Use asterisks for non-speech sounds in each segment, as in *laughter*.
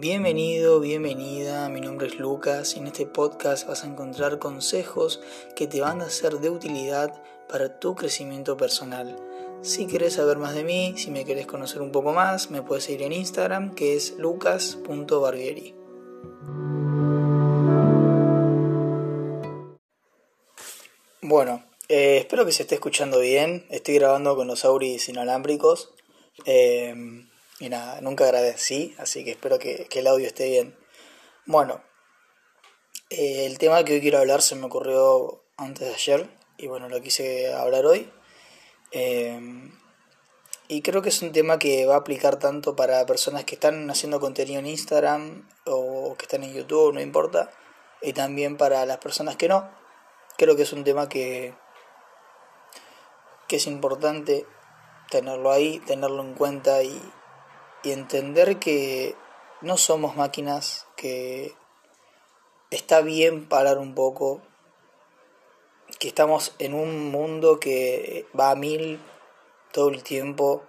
Bienvenido, bienvenida, mi nombre es Lucas y en este podcast vas a encontrar consejos que te van a ser de utilidad para tu crecimiento personal. Si quieres saber más de mí, si me quieres conocer un poco más, me puedes seguir en Instagram que es lucas.barbieri. Bueno, eh, espero que se esté escuchando bien. Estoy grabando con los auris inalámbricos. Eh, y nada, nunca agradecí, así que espero que, el audio esté bien. Bueno, eh, el tema que hoy quiero hablar se me ocurrió antes de ayer y bueno, lo quise hablar hoy. Eh, y creo que es un tema que va a aplicar tanto para personas que están haciendo contenido en Instagram o que están en YouTube, no importa, y también para las personas que no. Creo que es un tema que, que es importante tenerlo ahí, tenerlo en cuenta y, y entender que no somos máquinas, que está bien parar un poco, que estamos en un mundo que va a mil todo el tiempo,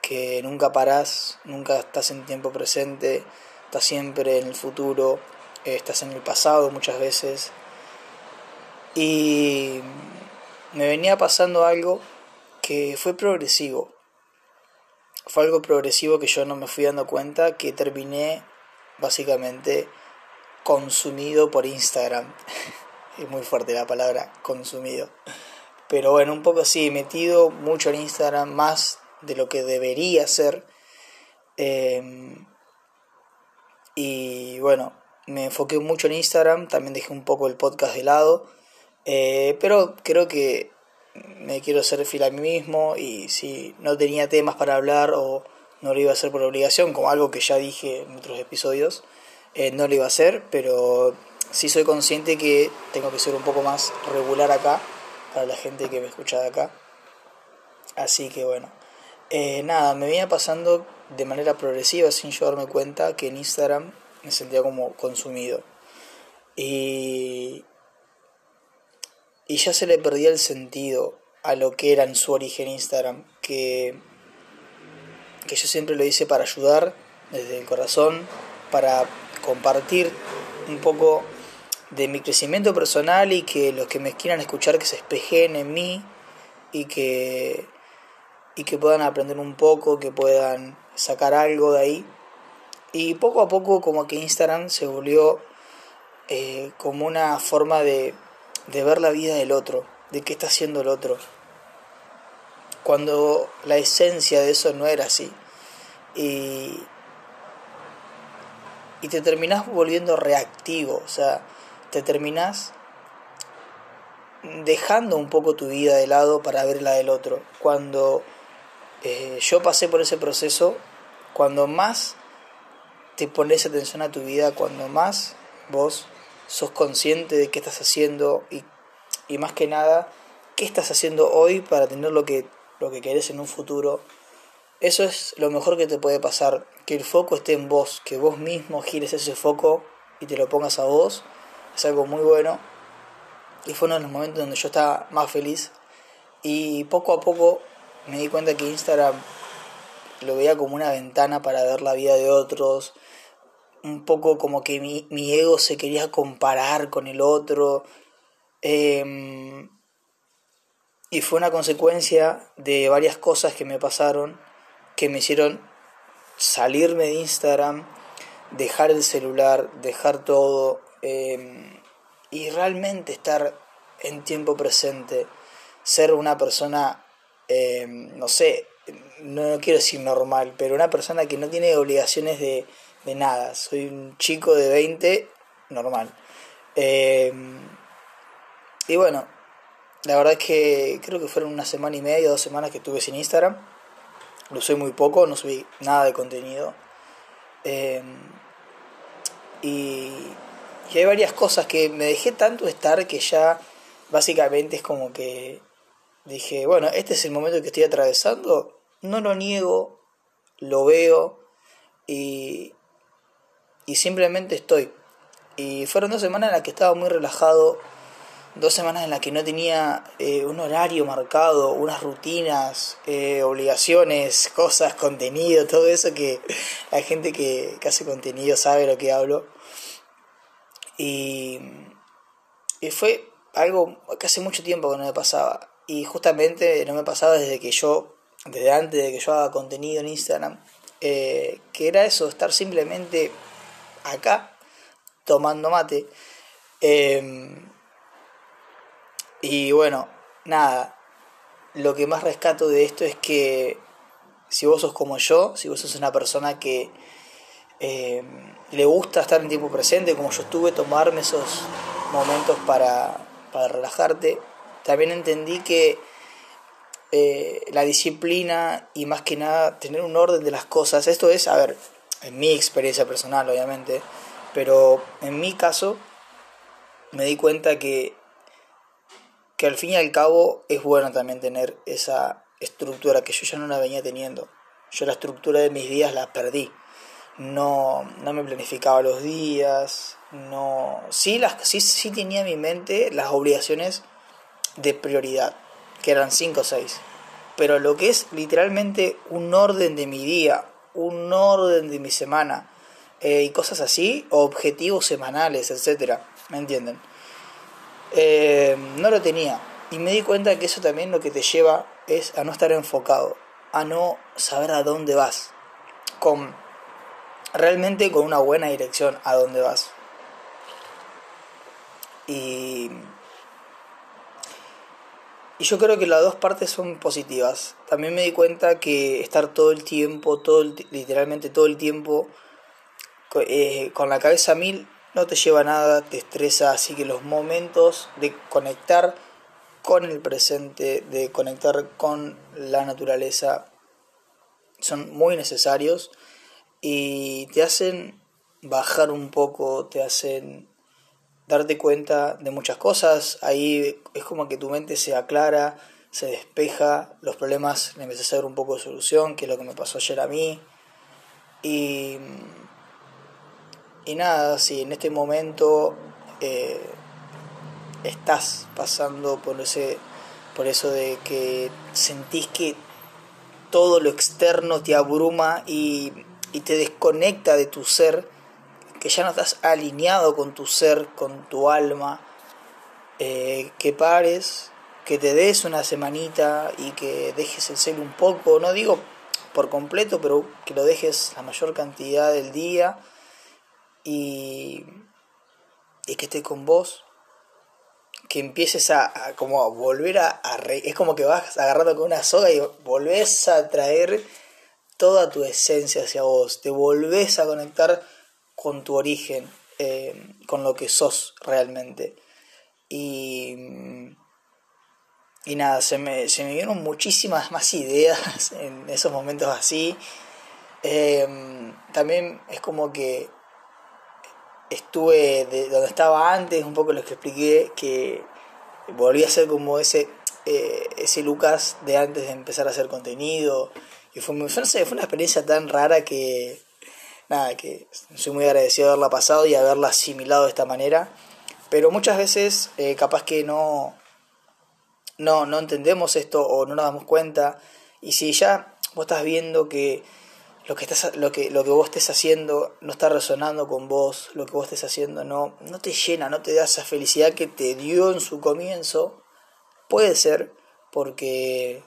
que nunca parás, nunca estás en tiempo presente, estás siempre en el futuro, estás en el pasado muchas veces. Y me venía pasando algo que fue progresivo fue algo progresivo que yo no me fui dando cuenta que terminé básicamente consumido por Instagram. *laughs* es muy fuerte la palabra consumido. Pero bueno, un poco así, metido mucho en Instagram, más de lo que debería ser. Em, y bueno, me enfoqué mucho en Instagram, también dejé un poco el podcast de lado. Eh, pero creo que me quiero ser fiel a mí mismo y si no tenía temas para hablar o no lo iba a hacer por obligación, como algo que ya dije en otros episodios, eh, no lo iba a hacer, pero sí soy consciente que tengo que ser un poco más regular acá para la gente que me escucha de acá. Así que bueno, eh, nada, me venía pasando de manera progresiva sin yo darme cuenta que en Instagram me sentía como consumido. Y, y ya se le perdía el sentido a lo que era en su origen Instagram, que, que yo siempre lo hice para ayudar desde el corazón, para compartir un poco de mi crecimiento personal y que los que me quieran escuchar que se espejen en mí y que, y que puedan aprender un poco, que puedan sacar algo de ahí. Y poco a poco como que Instagram se volvió eh, como una forma de de ver la vida del otro, de qué está haciendo el otro. Cuando la esencia de eso no era así. Y, y te terminás volviendo reactivo, o sea, te terminás dejando un poco tu vida de lado para ver la del otro. Cuando eh, yo pasé por ese proceso, cuando más te pones atención a tu vida, cuando más vos sos consciente de qué estás haciendo y, y más que nada, qué estás haciendo hoy para tener lo que, lo que querés en un futuro. Eso es lo mejor que te puede pasar, que el foco esté en vos, que vos mismo gires ese foco y te lo pongas a vos. Es algo muy bueno. Y fue uno de los momentos donde yo estaba más feliz. Y poco a poco me di cuenta que Instagram lo veía como una ventana para ver la vida de otros, un poco como que mi, mi ego se quería comparar con el otro. Em, y fue una consecuencia de varias cosas que me pasaron que me hicieron salirme de Instagram, dejar el celular, dejar todo em, y realmente estar en tiempo presente, ser una persona, em, no sé, no quiero decir normal, pero una persona que no tiene obligaciones de, de nada. Soy un chico de 20 normal. Eh, y bueno, la verdad es que creo que fueron una semana y media, dos semanas que estuve sin Instagram. Lo usé muy poco, no subí nada de contenido. Y, y hay varias cosas que me dejé tanto estar que ya básicamente es como que dije, bueno, este es el momento que estoy atravesando, no lo niego, lo veo y, y simplemente estoy. Y fueron dos semanas en las que estaba muy relajado, dos semanas en las que no tenía eh, un horario marcado, unas rutinas, eh, obligaciones, cosas, contenido, todo eso que la gente que, hace contenido sabe lo que hablo. Y, y fue algo que hace mucho tiempo que no me pasaba. Y justamente no me pasaba desde que yo, desde antes de que yo haga contenido en Instagram, eh, que era eso, estar simplemente acá tomando mate. Em, y bueno, nada, lo que más rescato de esto es que si vos sos como yo, si vos sos una persona que em, le gusta estar en tiempo presente, como yo estuve, tomarme esos momentos para, para relajarte, también entendí que eh, la disciplina y más que nada tener un orden de las cosas, esto es, a ver, en mi experiencia personal obviamente, pero en mi caso me di cuenta que que al fin y al cabo es bueno también tener esa estructura que yo ya no la venía teniendo. Yo la estructura de mis días la perdí. No, no me planificaba los días, no... Sí, las, sí, sí tenía en mi mente las obligaciones de prioridad, que eran 5 o 6. Pero lo que es literalmente un orden de mi día, un orden de mi semana, eh, y cosas así, objetivos semanales, etcétera, ¿me entienden? Eh, no lo tenía. Y me di cuenta que eso también lo que te lleva es a no estar enfocado, a no saber a dónde vas, con realmente con una buena dirección a dónde vas. Y, y yo creo que las dos partes son positivas. También me di cuenta que estar todo el tiempo, todo literalmente todo el tiempo, eh, con la cabeza mil, no te lleva nada, te estresa, así que los momentos de conectar con el presente, de conectar con la naturaleza, son muy necesarios y te hacen bajar un poco, te hacen darte cuenta de muchas cosas, ahí es como que tu mente se aclara, se despeja, los problemas le a dar un poco de solución, que es lo que me pasó ayer a mí, y y nada, si en este momento eh, estás pasando por ese por eso de que sentís que todo lo externo te abruma y, y te desconecta de tu ser, que ya no estás alineado con tu ser, con tu alma, eh, que pares, que te des una semanita y que dejes el cel un poco, no digo por completo, pero que lo dejes la mayor cantidad del día y, y que esté con vos, que empieces a, como a volver a, es como que vas agarrando con una soga y volvés a traer toda tu esencia hacia vos, te volvés a conectar con tu origen, eh, con lo que sos realmente. Y, y nada, se me, se me dieron muchísimas más ideas *laughs* en esos momentos así. Eh, también es como que estuve de donde estaba antes, un poco lo que expliqué, que volví a ser como ese, eh, ese Lucas de antes de empezar a hacer contenido. Y fue, fue una experiencia tan rara que, nada, que soy muy agradecido de haberla pasado y haberla asimilado de esta manera. Pero muchas veces, eh, capaz que no, no, no entendemos esto o no nos damos cuenta. Y si ya vos estás viendo que lo que, estás, lo, que, lo que vos estés haciendo no está resonando con vos, lo que vos estés haciendo no, no te llena, no te da esa felicidad que te dio en su comienzo, puede ser porque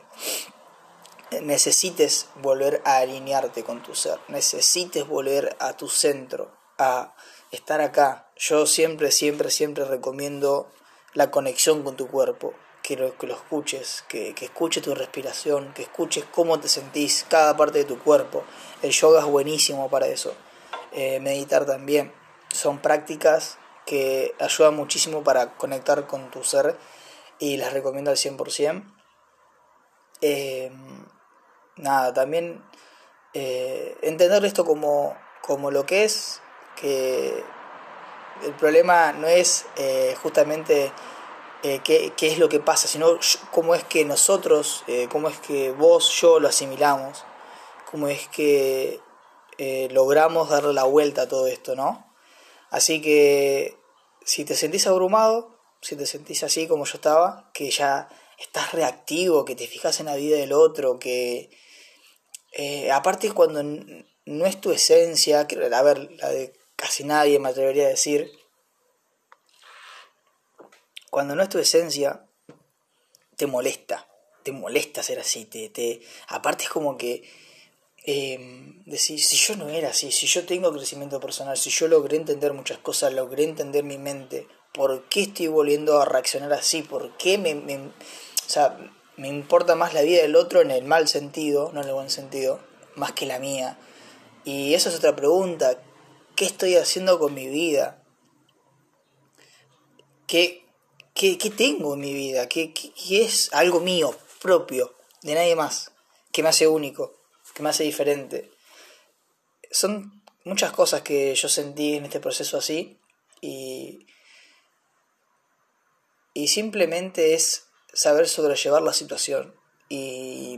necesites volver a alinearte con tu ser, necesites volver a tu centro, a estar acá. Yo siempre, siempre, siempre recomiendo la conexión con tu cuerpo, que lo, que lo escuches, que, que escuches tu respiración, que escuches cómo te sentís cada parte de tu cuerpo. El yoga es buenísimo para eso. Eh, meditar también. Son prácticas que ayudan muchísimo para conectar con tu ser y las recomiendo al 100%. Eh, nada, también eh, entender esto como, como lo que es, que el problema no es justamente eh, qué, es lo que pasa, sino cómo es que nosotros, eh, cómo es que vos, yo lo asimilamos, cómo es que eh, logramos darle la vuelta a todo esto, ¿no? Así que si te sentís abrumado, si te sentís así como yo estaba, que ya estás reactivo, que te fijas en la vida del otro, que eh, aparte cuando no es tu esencia, a ver, la de casi nadie me atrevería a decir, cuando no es tu esencia, te molesta, te molesta ser así, te, te aparte es como que eh, decir, si yo no era así, si yo tengo crecimiento personal, si yo logré entender muchas cosas, logré entender mi mente, ¿por qué estoy volviendo a reaccionar así? ¿Por qué me, me, o sea, me importa más la vida del otro en el mal sentido, no en el buen sentido, más que la mía? Y esa es otra pregunta. ¿Qué estoy haciendo con mi vida? ¿Qué, qué, qué tengo en mi vida? ¿Qué, ¿Qué, es algo mío, propio, de nadie más, que me hace único, que me hace diferente? Son muchas cosas que yo sentí en este proceso así y y simplemente es saber sobrellevar la situación. Y,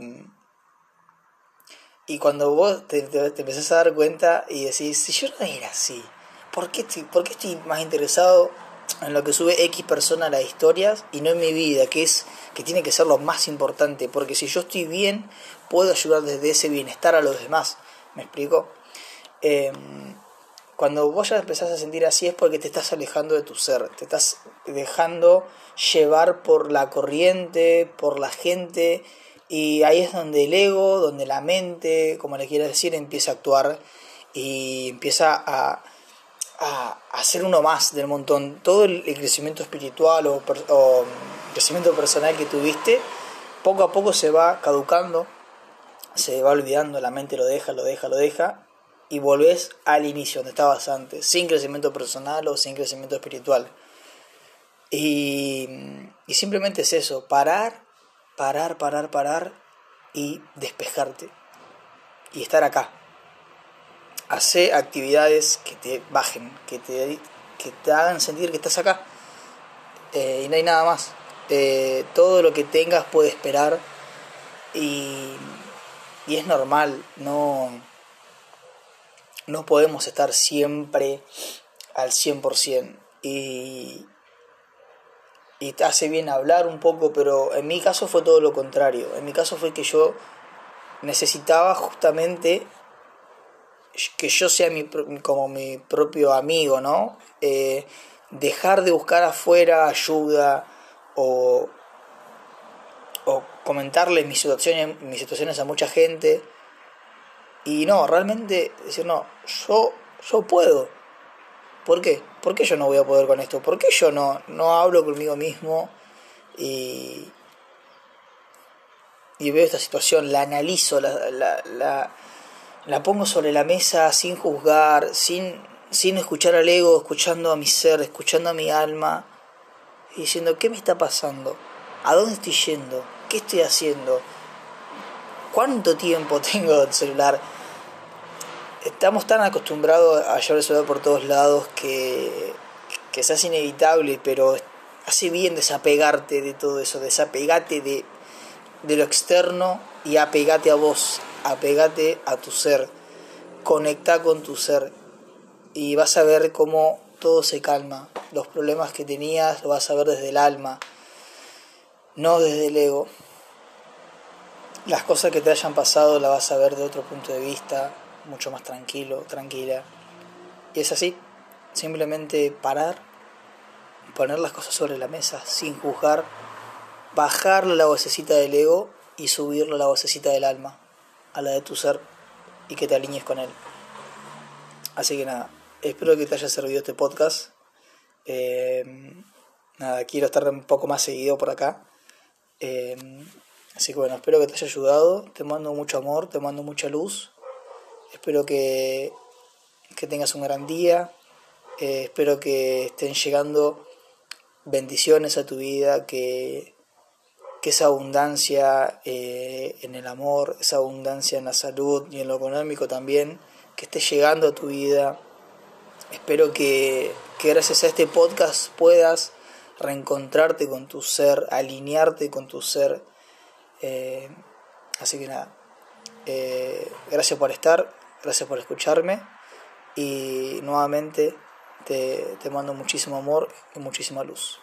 y cuando vos te, te, empezás a dar cuenta y decís, si yo no era así, ¿por qué, estoy, ¿por qué estoy más interesado en lo que sube X persona a las historias y no en mi vida, que es que tiene que ser lo más importante, porque si yo estoy bien, puedo ayudar desde ese bienestar a los demás. ¿Me explico? Eh, cuando vos ya empezás a sentir así es porque te estás alejando de tu ser, te estás dejando llevar por la corriente, por la gente, y ahí es donde el ego, donde la mente, como le quieras decir, empieza a actuar y empieza a, a, ser uno más del montón. Todo el, crecimiento espiritual o, o crecimiento personal que tuviste, poco a poco se va caducando, se va olvidando, la mente lo deja, lo deja, lo deja, y volvés al inicio, donde estabas antes, sin crecimiento personal o sin crecimiento espiritual. Y, y simplemente es eso, parar, parar, parar, parar y despejarte. Y estar acá. Hacer actividades que te bajen, que te, que te hagan sentir que estás acá. Eh, y no hay nada más. Eh, todo lo que tengas puede esperar. Y, y es normal, no no podemos estar siempre al 100%. Y, y te hace bien hablar un poco, pero en mi caso fue todo lo contrario. En mi caso fue que yo necesitaba justamente que yo sea mi, como mi propio amigo, ¿no? Eh, dejar de buscar afuera ayuda o, o comentarle mis situaciones, mis situaciones a mucha gente y no, realmente decir, no, yo, yo puedo. ¿Por qué? ¿Por qué yo no voy a poder con esto? ¿Por qué yo no, no hablo conmigo mismo y, y veo esta situación, la analizo, la, la, la, la pongo sobre la mesa sin juzgar, sin, sin escuchar al ego, escuchando a mi ser, escuchando a mi alma y diciendo, ¿qué me está pasando? ¿A dónde estoy yendo? ¿Qué estoy haciendo? ¿Cuánto tiempo *laughs* tengo el celular? Estamos tan acostumbrados a llevar el celular por todos lados que, que se hace inevitable, pero hace bien desapegarte de todo eso, desapegate de, de lo externo y apegate a vos, apegate a tu ser, conecta con tu ser y vas a ver cómo todo se calma, los problemas que tenías lo vas a ver desde el alma, no desde el ego. Las cosas que te hayan pasado las vas a ver de otro punto de vista, mucho más tranquilo, tranquila. Y es así, simplemente parar, poner las cosas sobre la mesa sin juzgar, bajarle la vocecita del ego y subirle la vocecita del alma, a la de tu ser, y que te alinees con él. Así que nada, espero que te haya servido este podcast. Eh, nada, quiero estar un poco más seguido por acá. Eh, así que bueno, espero que te haya ayudado. Te mando mucho amor, te mando mucha luz. Espero que, que tengas un gran día. Eh, espero que estén llegando bendiciones a tu vida, que, que esa abundancia eh, en el amor, esa abundancia en la salud y en lo económico también, que esté llegando a tu vida. Espero que, que gracias a este podcast puedas reencontrarte con tu ser, alinearte con tu ser. Eh, así que nada, gracias por estar. Gracias por escucharme y nuevamente te, te mando muchísimo amor y muchísima luz.